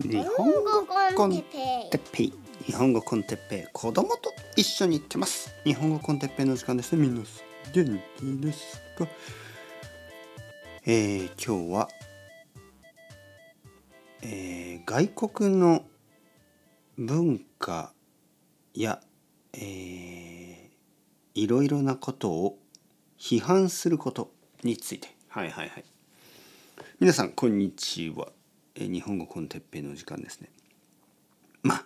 日本語コンテッペイ。日本語コンテッペイ。子供と一緒に行ってます。日本語コンテッペイの時間ですね。みんな元気ですか？えー、今日は、えー、外国の文化や、えー、いろいろなことを批判することについて。はいはいはい。皆さんこんにちはえ日本語コンテッペイの時間ですね。まあ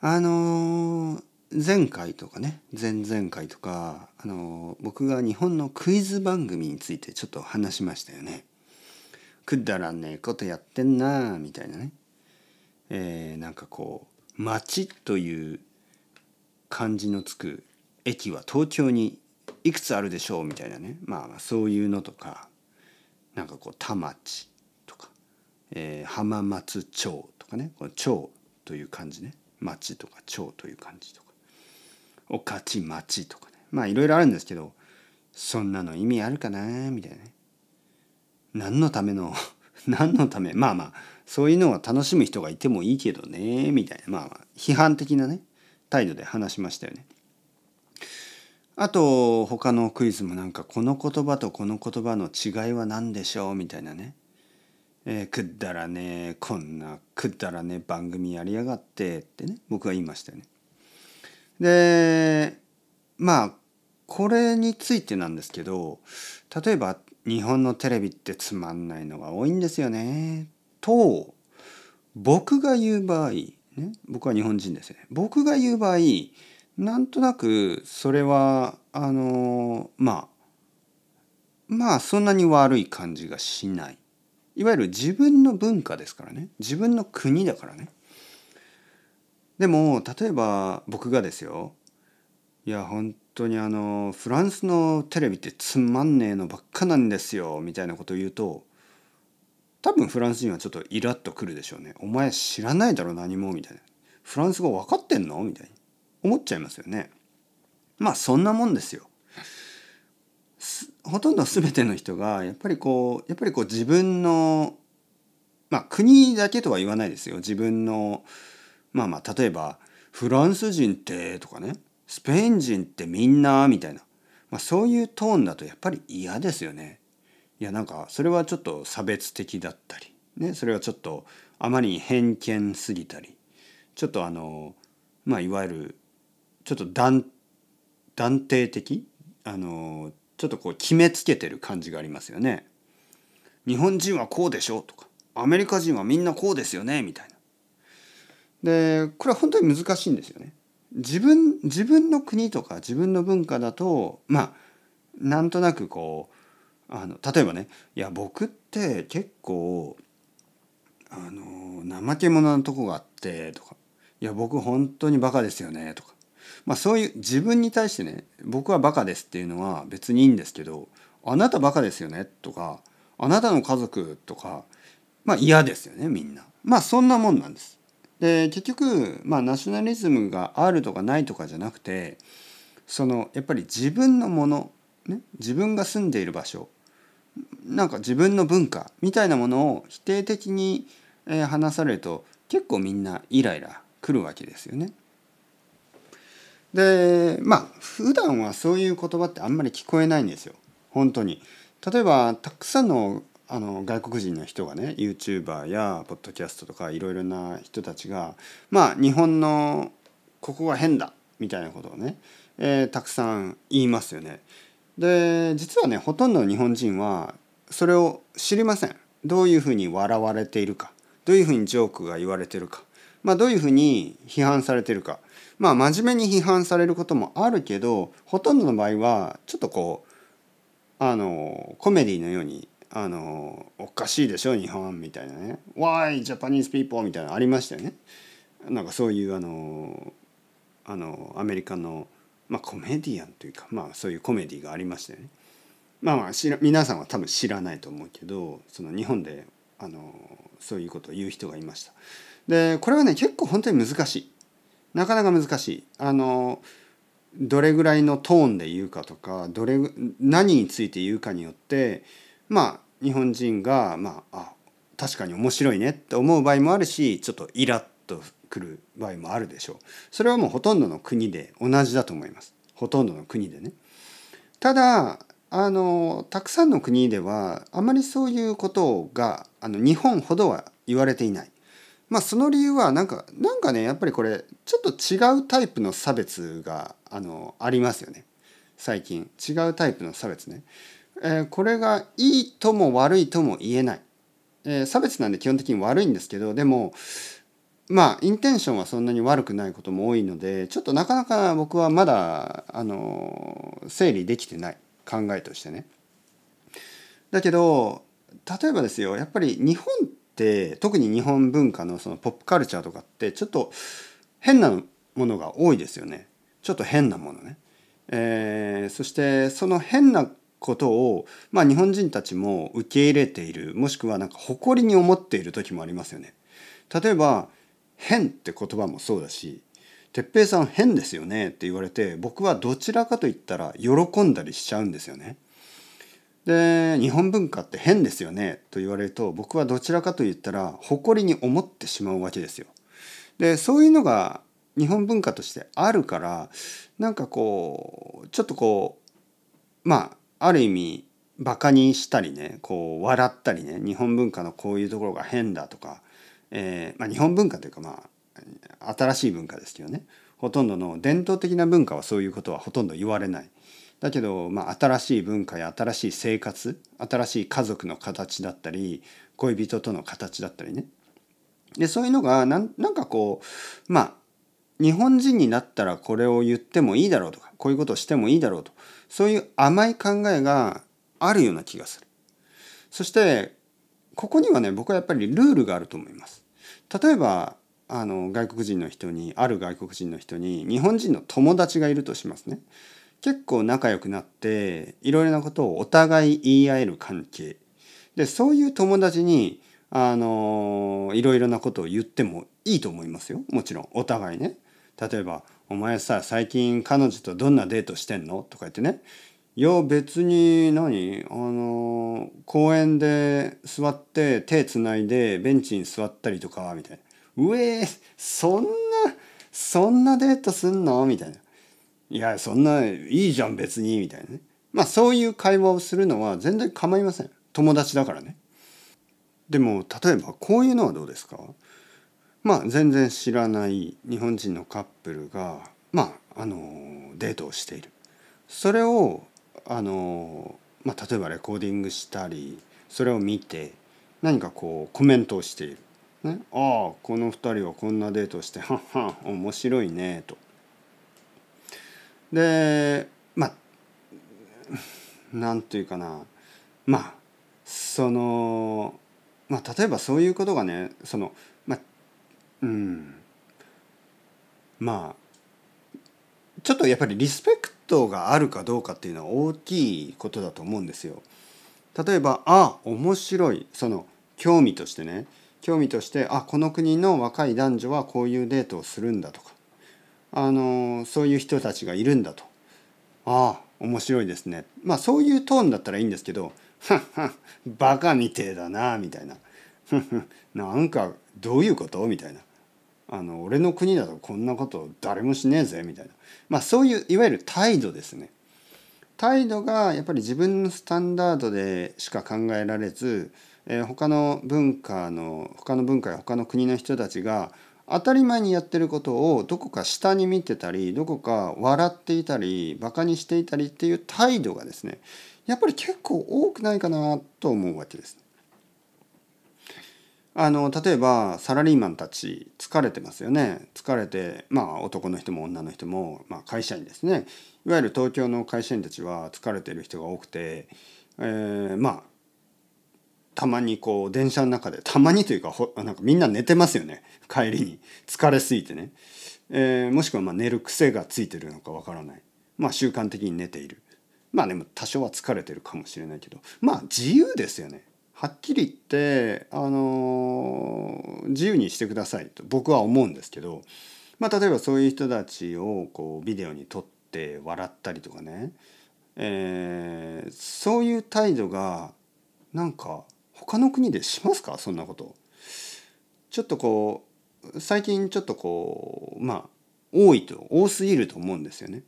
あのー、前回とかね前々回とか、あのー、僕が日本のクイズ番組についてちょっと話しましたよね。くだらねえことやってんなみたいなね。えー、なんかこう町という漢字のつく駅は東京にいくつあるでしょうみたいなねまあそういうのとかなんかこう田町えー、浜松町とかねこの町という漢字ね。町とか町という漢字とか。御徒町とかね。まあいろいろあるんですけどそんなの意味あるかなみたいなね。何のための 何のためまあまあそういうのを楽しむ人がいてもいいけどねみたいな。まあ批判的なね態度で話しましたよね。あと他のクイズもなんかこの言葉とこの言葉の違いは何でしょうみたいなね。えー、くだらねえこんなくだらねえ番組やりやがってってね僕は言いましたよね。でまあこれについてなんですけど例えば日本のテレビってつまんないのが多いんですよね。と僕が言う場合、ね、僕は日本人ですね。僕が言う場合なんとなくそれはあのまあまあそんなに悪い感じがしない。いわゆる自分の文化ですからね。自分の国だからね。でも例えば僕がですよ。いや本当にあのフランスのテレビってつまんねえのばっかなんですよ。みたいなことを言うと多分フランス人はちょっとイラッとくるでしょうね。お前知らないだろ何も。みたいな。フランス語分かってんの？みたいに。思っちゃいますよね。まあそんなもんですよ。ほとんど全ての人がやっぱりこうやっぱりこう自分のまあ国だけとは言わないですよ自分のまあまあ例えばフランス人ってとかねスペイン人ってみんなみたいな、まあ、そういうトーンだとやっぱり嫌ですよね。いやなんかそれはちょっと差別的だったり、ね、それはちょっとあまりに偏見すぎたりちょっとあのまあいわゆるちょっと断断定的あのちょっとこう決めつけてる感じがありますよね。日本人はこうでしょうとかアメリカ人はみんなこうですよねみたいな。でこれは本当に難しいんですよね。自分自分の国とか自分の文化だとまあなんとなくこうあの例えばねいや僕って結構あの怠け者なとこがあってとかいや僕本当にバカですよねとかまあそういう自分に対してね僕はバカですっていうのは別にいいんですけどあなたバカですよね？とかあなたの家族とかまあ嫌ですよねみんな。まあそんなもんなんです。で結局まあナショナリズムがあるとかないとかじゃなくてそのやっぱり自分のもの、ね、自分が住んでいる場所なんか自分の文化みたいなものを否定的に話されると結構みんなイライラくるわけですよね。でまあ普段はそういう言葉ってあんまり聞こえないんですよ本当に。例えばたくさんのあの外国人の人がね YouTuber やポッドキャストとかいろいろな人たちがまあ日本のここが変だみたいなことをね、えー、たくさん言いますよね。で実はねほとんどの日本人はそれを知りません。どういうふうに笑われているかどういうふうにジョークが言われてるか、まあ、どういうふうに批判されてるかまあ真面目に批判されることもあるけどほとんどの場合はちょっとこうあのコメディのようにあのおかしいでしょ日本みたいなね「Why Japanese people」みたいなのありましたよね。なんかそういうあのあのアメリカの、まあ、コメディアンというか、まあ、そういうコメディがありましたよね。まあまあ皆さんは多分知らないと思うけどその日本であのそういうことを言う人がいました。でこれはね結構本当に難しい。なかなか難しい。あのどれぐらいのトーンで言うかとかどれ何について言うかによってまあ日本人がまああ確かに面白いねって思う場合もあるしちょっとイラッとくる場合もあるでしょう。それはもうほとんどの国で同じだと思います。ほとんどの国でね。ただあのたくさんの国ではあまりそういうことがあの日本ほどは言われていない。まあその理由はなんかなんかねやっぱりこれちょっと違うタイプの差別があのありますよね。最近。違うタイプの差別ね、えー、これがいいとも悪いとも言えない、えー、差別なんで基本的に悪いんですけどでもまあインテンションはそんなに悪くないことも多いのでちょっとなかなか僕はまだあの整理できてない。考えとしてね。だけど例えばですよ。やっぱり日本って特に日本文化のそのポップカルチャーとかってちょっと変なものが多いですよね。ちょっと変なものね。えー、そしてその変なことを、まあ、日本人たちも受け入れているもしくはなんか誇りに思っている時もありますよね。例えば変って言葉もそうだし「哲平さん変ですよね」って言われて僕はどちらかと言ったら喜んだりしちゃうんですよね。で日本文化って変ですよねと言われると僕はどちらかと言ったら誇りに思ってしまうわけですよ。でそういうのが日本文化としてあるからなんかこうちょっとこうまあある意味バカにしたりねこう笑ったりね日本文化のこういうところが変だとかえー、まあ、日本文化というかまあ新しい文化ですけどねほとんどの伝統的な文化はそういうことはほとんど言われない。だけど、まあ、新しい文化や新しい生活新しい家族の形だったり恋人との形だったりねでそういうのがなんなんかこうまあ日本人になったらこれを言ってもいいだろうとかこういうことをしてもいいだろうとそういう甘い考えがあるような気がする。そしてここにはね僕はやっぱりルールがあると思います。例えばあの外国人の人にある外国人の人に日本人の友達がいるとしますね。結構仲良くなっていろいろなことをお互い言い合える関係でそういう友達にあのいろいろなことを言ってもいいと思いますよもちろんお互いね。例えば「お前さ最近彼女とどんなデートしてんの?」とか言ってねいや別に何？あの公園で座って手つないでベンチに座ったりとかみたいな「うえそんなそんなデートすんの?」みたいな「いやそんないいじゃん別に」みたいなねまあそういう会話をするのは全然構いません友達だからね。でも例えばこういうのはどうですか？まあ全然知らない日本人のカップルがまああのデートをしている。それをあの、まあ、例えばレコーディングしたりそれを見て何かこうコメントをしている。ね、ああこの2人はこんなデートしてはっは面白いねと。でまあなんというかな。まあそのまあ例えばそういうことがねそのまあうん。まあちょっとやっぱりリスペクトがあるかどうかっていうのは大きいことだと思うんですよ。例えばあ面白い。その興味としてね。興味としてあこの国の若い男女はこういうデートをするんだとか。あのそういう人たちがいるんだと。ああ面白いですね。まあそういうトーンだったらいいんですけど「はっはバカみてえだな」みたいな「なんかどういうこと?」みたいな。あの俺の国だとこんなこと誰もしねえぜみたいな。まあそういういわゆる態度ですね。態度がやっぱり自分のスタンダードでしか考えられず、えー、他の文化の他の文化や他の国の人たちが当たり前にやってることをどこか下に見てたりどこか笑っていたりバカにしていたりっていう態度がですねやっぱり結構多くないかなと思うわけです。あの例えばサラリーマンたち疲れてますよね疲れてまあ男の人も女の人も、まあ、会社員ですねいわゆる東京の会社員たちは疲れてる人が多くて、えー、まあたまにこう電車の中でたまにというかほなんかみんな寝てますよね。帰りに。疲れすぎてね、えー、もしくはまあ寝る癖がついてるのかわからない。まあ習慣的に寝ている。まあでも多少は疲れてるかもしれないけど。まあ自由ですよね。はっきり言ってあの自由にしてくださいと。僕は思うんですけど、まあ、例えばそういう人たちをこうビデオに撮って笑ったりとかね、えー、そういう態度がなんか他の国でしますか？そんなことちょっとこう最近ちょっとこうまあ多いと多すぎると思うんですよね。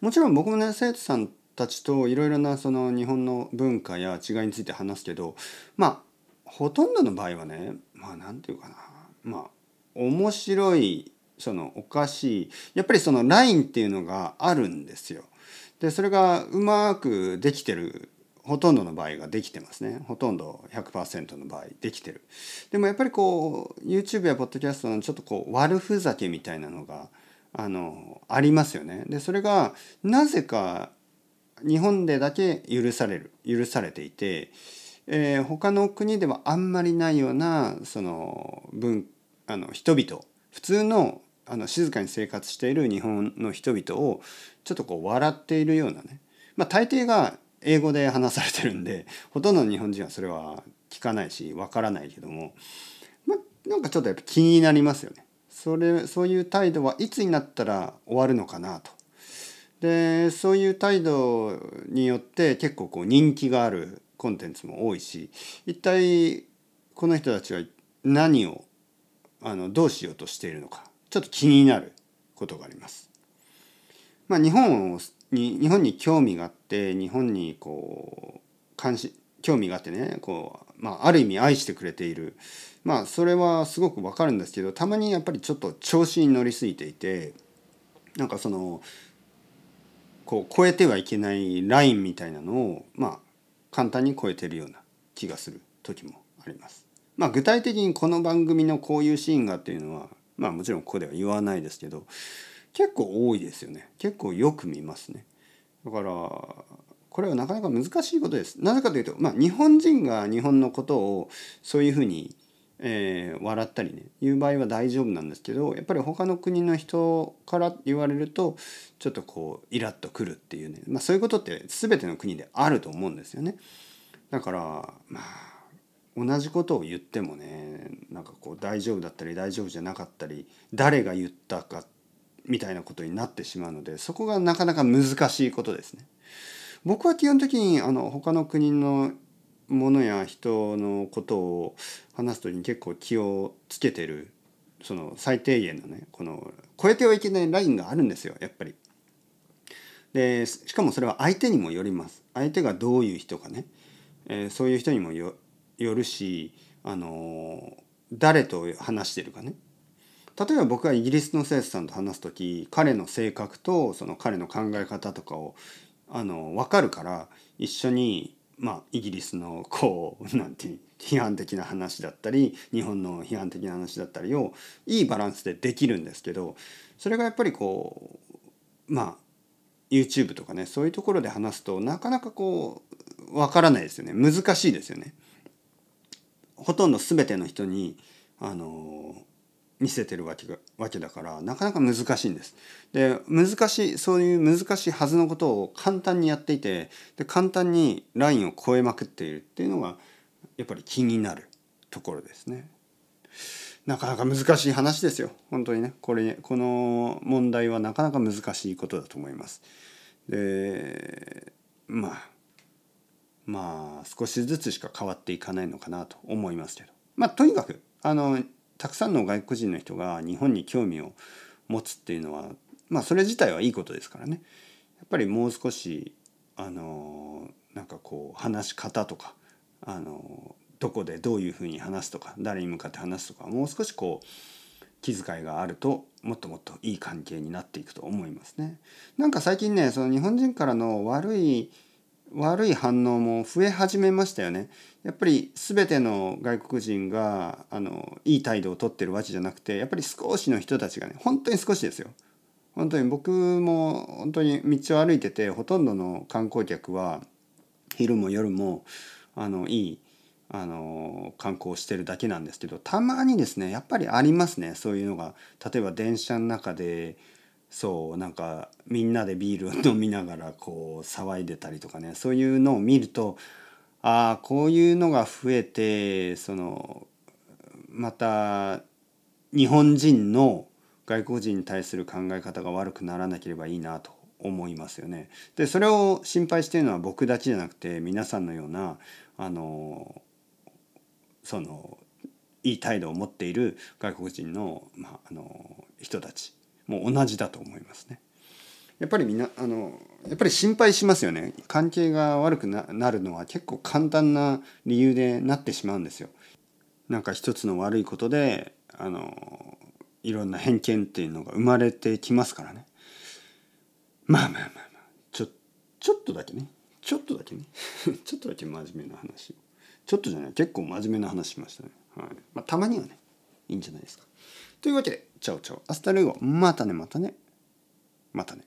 もちろん僕もね生徒さんたちといろいろなその日本の文化や違いについて話すけどまあほとんどの場合はねまあ何て言うかなまあ面白いそのおかしいやっぱりそのラインっていうのがあるんですよ。でそれがうまくできてるほとんどの場合ができてますね。ほとんど100%の場合できてる。でもやっぱりこう YouTube やポッドキャストのちょっとこう悪ふざけみたいなのがあのありますよね。でそれがなぜか日本でだけ許される許されていて、えー、他の国ではあんまりないようなその文あの人々普通のあの静かに生活している日本の人々をちょっとこう笑っているようなね。まあ大抵が英語で話されてるんで ほとんどの日本人はそれは聞かないしわからないけどもまなんかちょっとやっぱ気になりますよね。それそういう態度はいつになったら終わるのかなと。でそういう態度によって結構こう人気があるコンテンツも多いし一体この人たちは何をあのどうしようとしているのかちょっと気になることがあります。まあ、日本をに日本に興味があって日本にこう関心興味があってねこう、まあ、ある意味愛してくれているまあそれはすごくわかるんですけどたまにやっぱりちょっと調子に乗りすぎていてなんかそのこう超えてはいけないラインみたいなのをまあ簡単に超えてるような気がする時もあります。まあ、具体的にこの番組のこういうシーンがっていうのはまあもちろんここでは言わないですけど結構多いですよね。結構よく見ますね。だからこれはなかなか難しいことです。なぜかというとまあ日本人が日本のことをそういうふうに、えー、笑ったりね言う場合は大丈夫なんですけどやっぱり他の国の人から言われるとちょっとこうイラッとくるっていうね、まあ、そういうことって全ての国であると思うんですよね。だからまあ同じことを言ってもねなんかこう大丈夫だったり大丈夫じゃなかったり誰が言ったかみたいなことになってしまうのでそこがなかなか難しいことですね。僕は基本的にあの他の国のものや人のことを話す時に結構気をつけてるその最低限のねこの超えてはいけないラインがあるんですよやっぱり。でしかもそれは相手にもよります。相手がどういう人かね、えー、そういう人にもよるし、あの誰と話してるかね例えば僕がイギリスの生徒さんと話す時彼の性格とその彼の考え方とかをあの分かるから一緒にまあイギリスのこう なんていう批判的な話だったり日本の批判的な話だったりをいいバランスでできるんですけどそれがやっぱりこうまあ YouTube とかねそういうところで話すとなかなかこう分からないですよね難しいですよね。ほとんど全ての人にあの見せてるわけがわけだからなかなか難しいんです。で難しいそういう難しいはずのことを簡単にやっていてで簡単にラインを超えまくっているっていうのがやっぱり気になるところですね。なかなか難しい話ですよ本当にねこれこの問題はなかなか難しいことだと思います。でまあまあ少しずつしか変わっていかないのかなと思いますけどまあとにかくあのたくさんの外国人の人が日本に興味を持つっていうのはまあそれ自体はいいことですからねやっぱりもう少しあのなんかこう話し方とかあのどこでどういうふうに話すとか誰に向かって話すとかもう少しこう気遣いがあるともっともっといい関係になっていくと思いますね。なんか最近ねその日本人からの悪い悪い反応も増え始めましたよね。やっぱり全ての外国人があのいい態度をとってるわけじゃなくてやっぱり少しの人たちがね本当に少しですよ。本当に僕も本当に道を歩いててほとんどの観光客は昼も夜もあのいいあの観光してるだけなんですけどたまにですねやっぱりありますねそういうのが例えば電車の中でそうなんかみんなでビールを飲みながらこう騒いでたりとかねそういうのを見るとああこういうのが増えてそのまた日本人の外国人に対する考え方が悪くならなければいいなと思いますよね。でそれを心配しているのは僕たちじゃなくて皆さんのようなあのそのいい態度を持っている外国人の,、まあ、あの人たちも同じだと思いますね。やっぱりみんなあのやっぱり心配しますよね関係が悪くなるのは結構簡単な理由でなってしまうんですよ。なんか一つの悪いことであのいろんな偏見っていうのが生まれてきますからね。まあまあまあまあちょちょっとだけねちょっとだけね ちょっとだけ真面目な話ちょっとじゃない結構真面目な話しましたね。はいまあ、たまにはねいいんじゃないですか。というわけで Chao chao。Hasta luego。またねまたね。またね。